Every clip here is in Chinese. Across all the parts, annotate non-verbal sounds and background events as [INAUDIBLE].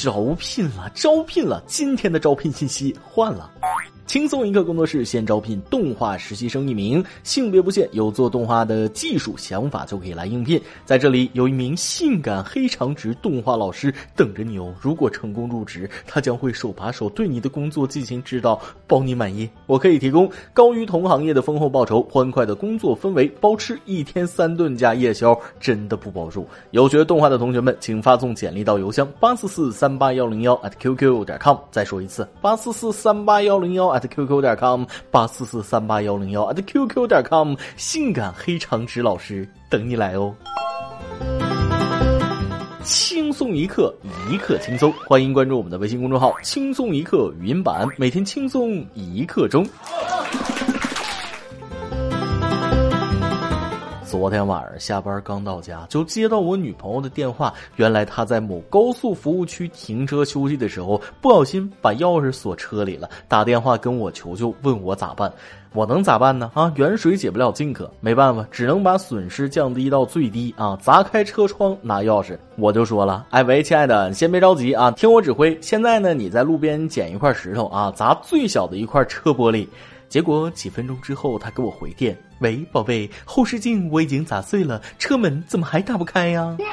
招聘了，招聘了！今天的招聘信息换了。轻松一刻工作室现招聘动画实习生一名，性别不限，有做动画的技术想法就可以来应聘。在这里有一名性感黑长直动画老师等着你哦。如果成功入职，他将会手把手对你的工作进行指导，包你满意。我可以提供高于同行业的丰厚报酬、欢快的工作氛围、包吃一天三顿加夜宵，真的不包住。有学动画的同学们，请发送简历到邮箱八四四三八幺零幺 at qq 点 com。再说一次，八四四三八幺零幺。at qq 点 com 八四四三八幺零幺 at qq 点 com 性感黑长直老师等你来哦！轻松一刻，一刻轻松，欢迎关注我们的微信公众号“轻松一刻语音版”，每天轻松一刻钟。昨天晚上下班刚到家，就接到我女朋友的电话。原来她在某高速服务区停车休息的时候，不小心把钥匙锁车里了，打电话跟我求救，问我咋办。我能咋办呢？啊，远水解不了近渴，没办法，只能把损失降低到最低啊！砸开车窗拿钥匙，我就说了，哎喂，亲爱的，你先别着急啊，听我指挥。现在呢，你在路边捡一块石头啊，砸最小的一块车玻璃。结果几分钟之后，他给我回电：“喂，宝贝，后视镜我已经砸碎了，车门怎么还打不开呀？” [LAUGHS]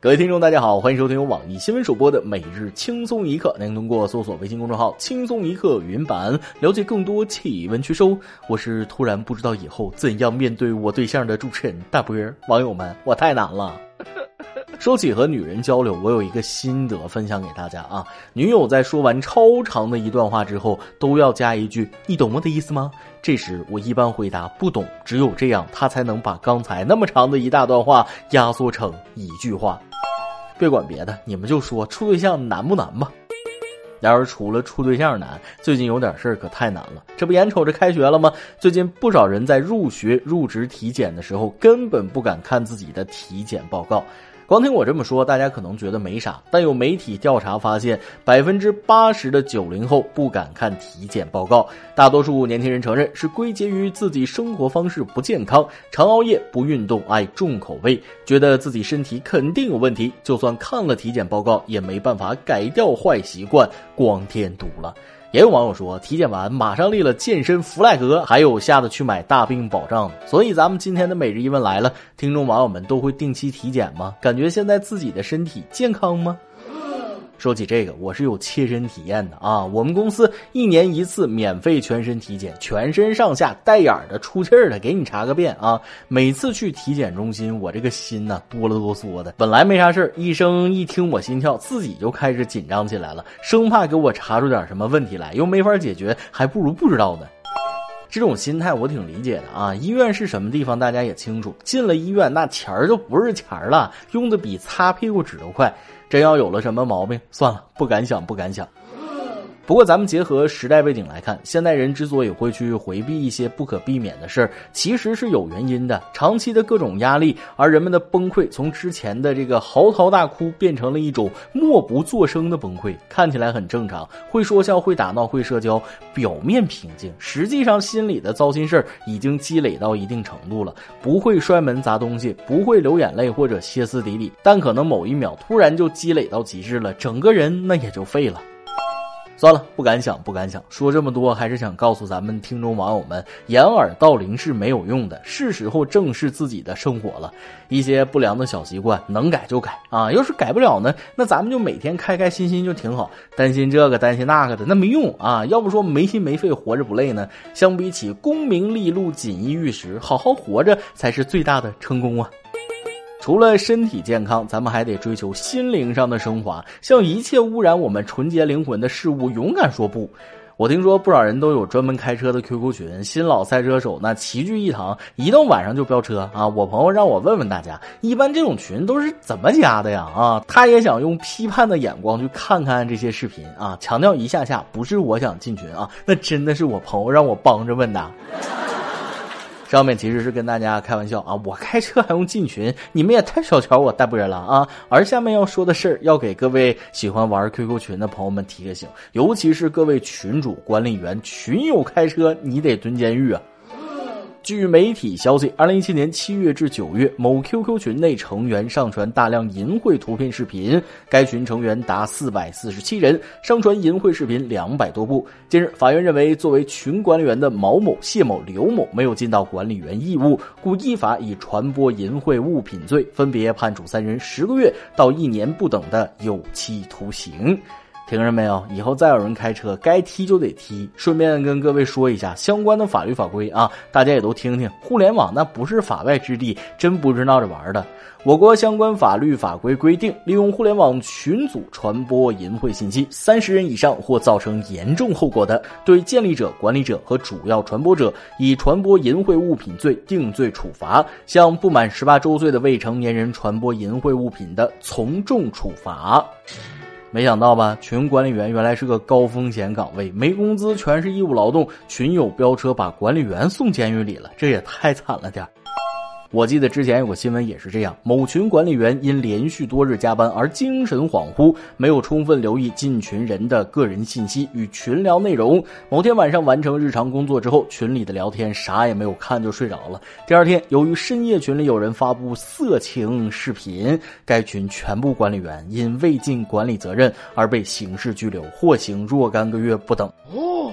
各位听众，大家好，欢迎收听由网易新闻首播的《每日轻松一刻》，您通过搜索微信公众号“轻松一刻”语音版了解更多气温趋收。我是突然不知道以后怎样面对我对象的主持人大波儿。网友们，我太难了。[LAUGHS] 说起和女人交流，我有一个心得分享给大家啊。女友在说完超长的一段话之后，都要加一句“你懂我的意思吗？”这时我一般回答不懂，只有这样，她才能把刚才那么长的一大段话压缩成一句话。别管别的，你们就说处对象难不难吧？然而除了处对象难，最近有点事儿可太难了。这不眼瞅着开学了吗？最近不少人在入学、入职体检的时候，根本不敢看自己的体检报告。光听我这么说，大家可能觉得没啥，但有媒体调查发现，百分之八十的九零后不敢看体检报告。大多数年轻人承认是归结于自己生活方式不健康，常熬夜、不运动、爱重口味，觉得自己身体肯定有问题，就算看了体检报告，也没办法改掉坏习惯，光添堵了。也有网友说，体检完马上立了健身 flag，还有吓得去买大病保障。所以咱们今天的每日一问来了，听众网友们都会定期体检吗？感觉现在自己的身体健康吗？说起这个，我是有切身体验的啊！我们公司一年一次免费全身体检，全身上下带眼儿的、出气儿的，给你查个遍啊！每次去体检中心，我这个心呐哆了哆嗦的。本来没啥事儿，医生一听我心跳，自己就开始紧张起来了，生怕给我查出点什么问题来，又没法解决，还不如不知道呢。这种心态我挺理解的啊！医院是什么地方，大家也清楚。进了医院，那钱儿就不是钱儿了，用的比擦屁股纸都快。真要有了什么毛病，算了，不敢想，不敢想。不过，咱们结合时代背景来看，现代人之所以会去回避一些不可避免的事儿，其实是有原因的。长期的各种压力，而人们的崩溃，从之前的这个嚎啕大哭，变成了一种默不作声的崩溃，看起来很正常，会说笑，会打闹，会社交，表面平静，实际上心里的糟心事儿已经积累到一定程度了。不会摔门砸东西，不会流眼泪或者歇斯底里，但可能某一秒突然就积累到极致了，整个人那也就废了。算了，不敢想，不敢想。说这么多，还是想告诉咱们听众网友们，掩耳盗铃是没有用的，是时候正视自己的生活了。一些不良的小习惯，能改就改啊！要是改不了呢，那咱们就每天开开心心就挺好。担心这个，担心那个的，那没用啊！要不说没心没肺活着不累呢？相比起功名利禄、锦衣玉食，好好活着才是最大的成功啊！除了身体健康，咱们还得追求心灵上的升华，向一切污染我们纯洁灵魂的事物勇敢说不。我听说不少人都有专门开车的 QQ 群，新老赛车手那齐聚一堂，一到晚上就飙车啊！我朋友让我问问大家，一般这种群都是怎么加的呀？啊，他也想用批判的眼光去看看这些视频啊！强调一下下，不是我想进群啊，那真的是我朋友让我帮着问的。上面其实是跟大家开玩笑啊，我开车还用进群，你们也太小瞧我代步人了啊！而下面要说的事儿，要给各位喜欢玩 QQ 群的朋友们提个醒，尤其是各位群主、管理员，群友开车你得蹲监狱啊！据媒体消息，二零一七年七月至九月，某 QQ 群内成员上传大量淫秽图片视频，该群成员达四百四十七人，上传淫秽视频两百多部。近日，法院认为，作为群管理员的毛某、谢某、刘某没有尽到管理员义务，故依法以传播淫秽物品罪，分别判处三人十个月到一年不等的有期徒刑。听着没有？以后再有人开车，该踢就得踢。顺便跟各位说一下相关的法律法规啊，大家也都听听。互联网那不是法外之地，真不是闹着玩的。我国相关法律法规规定，利用互联网群组传播淫秽信息，三十人以上或造成严重后果的，对建立者、管理者和主要传播者，以传播淫秽物品罪定罪处罚；向不满十八周岁的未成年人传播淫秽物品的，从重处罚。没想到吧？群管理员原来是个高风险岗位，没工资，全是义务劳动。群友飙车把管理员送监狱里了，这也太惨了点我记得之前有个新闻也是这样，某群管理员因连续多日加班而精神恍惚，没有充分留意进群人的个人信息与群聊内容。某天晚上完成日常工作之后，群里的聊天啥也没有看就睡着了。第二天，由于深夜群里有人发布色情视频，该群全部管理员因未尽管理责任而被刑事拘留，获刑若干个月不等。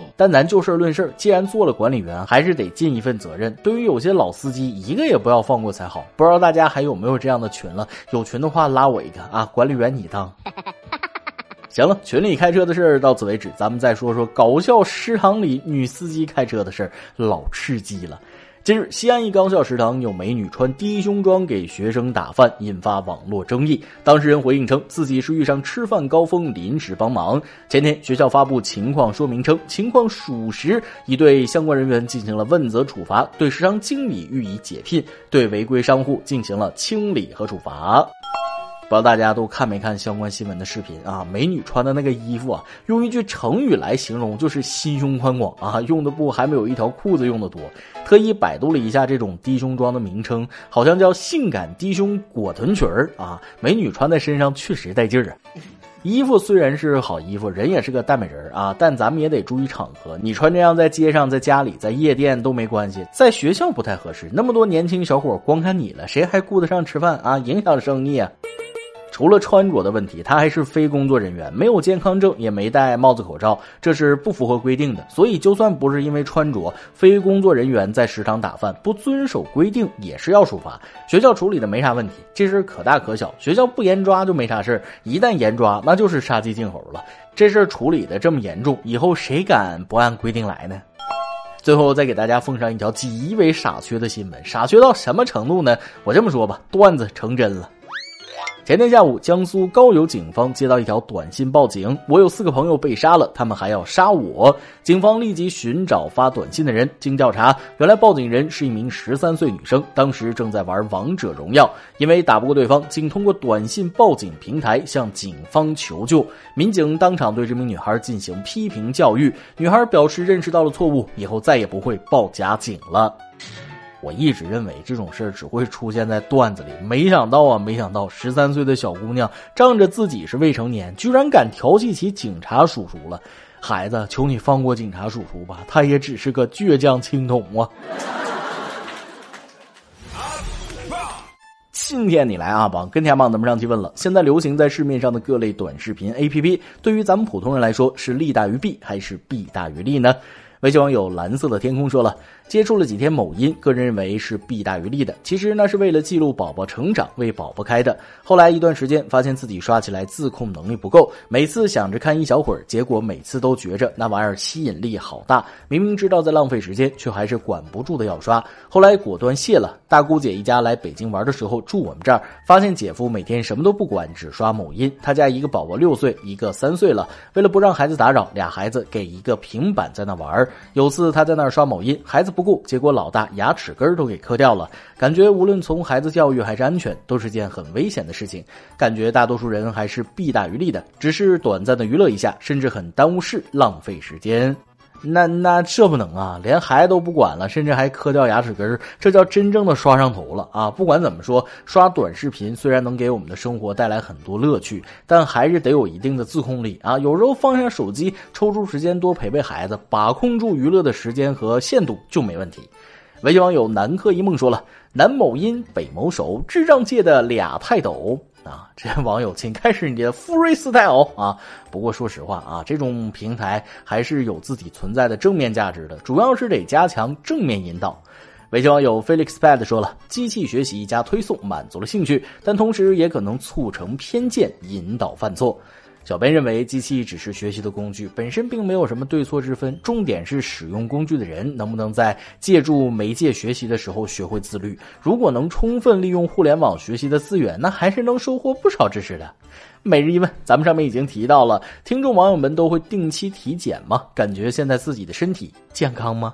哦，但咱就事论事，既然做了管理员，还是得尽一份责任。对于有些老司机，一个也不要。放过才好，不知道大家还有没有这样的群了？有群的话拉我一个啊！管理员你当。[LAUGHS] 行了，群里开车的事儿到此为止，咱们再说说搞笑食堂里女司机开车的事儿，老刺激了。近日，西安一高校食堂有美女穿低胸装给学生打饭，引发网络争议。当事人回应称，自己是遇上吃饭高峰，临时帮忙。前天，学校发布情况说明称，情况属实，已对相关人员进行了问责处罚，对食堂经理予以解聘，对违规商户进行了清理和处罚。不知道大家都看没看相关新闻的视频啊？美女穿的那个衣服啊，用一句成语来形容就是心胸宽广啊，用的布还没有一条裤子用的多。特意百度了一下这种低胸装的名称，好像叫性感低胸裹臀裙儿啊。美女穿在身上确实带劲儿啊。衣服虽然是好衣服，人也是个大美人儿啊，但咱们也得注意场合。你穿这样在街上、在家里、在夜店都没关系，在学校不太合适。那么多年轻小伙光看你了，谁还顾得上吃饭啊？影响生意啊！除了穿着的问题，他还是非工作人员，没有健康证，也没戴帽子口罩，这是不符合规定的。所以，就算不是因为穿着，非工作人员在食堂打饭不遵守规定，也是要处罚。学校处理的没啥问题，这事可大可小。学校不严抓就没啥事一旦严抓，那就是杀鸡儆猴了。这事处理的这么严重，以后谁敢不按规定来呢？最后再给大家奉上一条极为傻缺的新闻，傻缺到什么程度呢？我这么说吧，段子成真了。前天下午，江苏高邮警方接到一条短信报警：“我有四个朋友被杀了，他们还要杀我。”警方立即寻找发短信的人，经调查，原来报警人是一名十三岁女生，当时正在玩王者荣耀，因为打不过对方，仅通过短信报警平台向警方求救。民警当场对这名女孩进行批评教育，女孩表示认识到了错误，以后再也不会报假警了。我一直认为这种事儿只会出现在段子里，没想到啊，没想到十三岁的小姑娘仗着自己是未成年，居然敢调戏起警察叔叔了。孩子，求你放过警察叔叔吧，他也只是个倔强青铜啊。今天你来啊榜跟天榜，咱们上期问了，现在流行在市面上的各类短视频 APP，对于咱们普通人来说是利大于弊还是弊大于利呢？微信网友蓝色的天空说了。接触了几天某音，个人认为是弊大于利的。其实那是为了记录宝宝成长，为宝宝开的。后来一段时间，发现自己刷起来自控能力不够，每次想着看一小会儿，结果每次都觉着那玩意儿吸引力好大，明明知道在浪费时间，却还是管不住的要刷。后来果断卸了。大姑姐一家来北京玩的时候住我们这儿，发现姐夫每天什么都不管，只刷某音。他家一个宝宝六岁，一个三岁了，为了不让孩子打扰，俩孩子给一个平板在那玩儿。有次他在那儿刷某音，孩子。不顾，结果老大牙齿根都给磕掉了。感觉无论从孩子教育还是安全，都是件很危险的事情。感觉大多数人还是弊大于利的，只是短暂的娱乐一下，甚至很耽误事，浪费时间。那那这不能啊，连孩子都不管了，甚至还磕掉牙齿根这叫真正的刷上头了啊！不管怎么说，刷短视频虽然能给我们的生活带来很多乐趣，但还是得有一定的自控力啊！有时候放下手机，抽出时间多陪陪孩子，把控住娱乐的时间和限度就没问题。微信网友南柯一梦说了：“南某音，北某手，智障界的俩泰斗啊！”这网友，请开始你的福瑞斯泰欧啊！不过说实话啊，这种平台还是有自己存在的正面价值的，主要是得加强正面引导。维修网友 Felix Pad 说了：“机器学习加推送满足了兴趣，但同时也可能促成偏见，引导犯错。”小编认为，机器只是学习的工具，本身并没有什么对错之分。重点是使用工具的人能不能在借助媒介学习的时候学会自律。如果能充分利用互联网学习的资源，那还是能收获不少知识的。每日一问，咱们上面已经提到了，听众网友们都会定期体检吗？感觉现在自己的身体健康吗？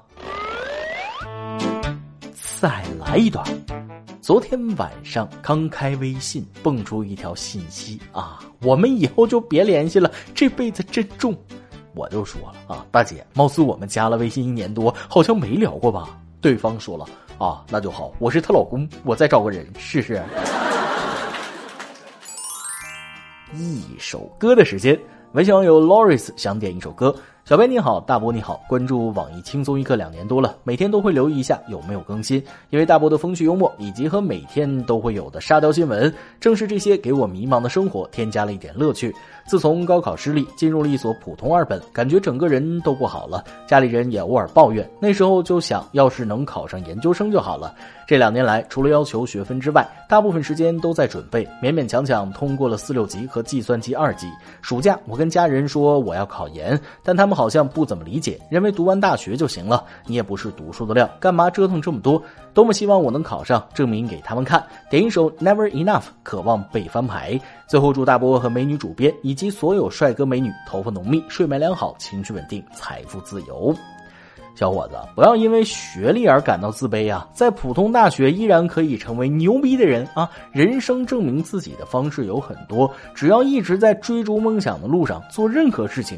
再来一段。昨天晚上刚开微信，蹦出一条信息啊，我们以后就别联系了，这辈子珍重。我就说了啊，大姐，貌似我们加了微信一年多，好像没聊过吧？对方说了啊，那就好，我是她老公，我再找个人试试。[LAUGHS] 一首歌的时间，微信网友 Loris 想点一首歌。小编你好，大伯你好，关注网易轻松一刻两年多了，每天都会留意一下有没有更新，因为大伯的风趣幽默以及和每天都会有的沙雕新闻，正是这些给我迷茫的生活添加了一点乐趣。自从高考失利，进入了一所普通二本，感觉整个人都不好了，家里人也偶尔抱怨。那时候就想，要是能考上研究生就好了。这两年来，除了要求学分之外，大部分时间都在准备，勉勉强强通过了四六级和计算机二级。暑假，我跟家人说我要考研，但他们好像不怎么理解，认为读完大学就行了。你也不是读书的料，干嘛折腾这么多？多么希望我能考上，证明给他们看。点一首 Never Enough，渴望被翻牌。最后祝大波和美女主编以及所有帅哥美女头发浓密、睡眠良好、情绪稳定、财富自由。小伙子，不要因为学历而感到自卑啊！在普通大学依然可以成为牛逼的人啊！人生证明自己的方式有很多，只要一直在追逐梦想的路上，做任何事情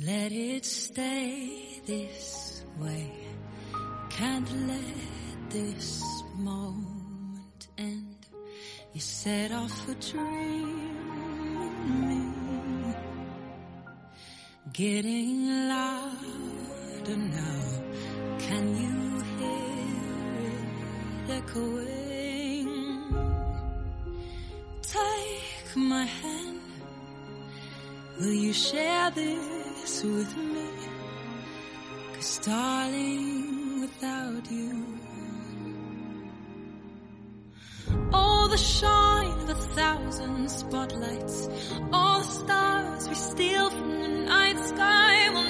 Let it stay this way. Can't let this moment end. You set off a dream. Getting louder now. Can you hear it echoing? Take my hand. Will you share this? With me. Cause darling, without you, all the shine of a thousand spotlights, all the stars we steal from the night sky will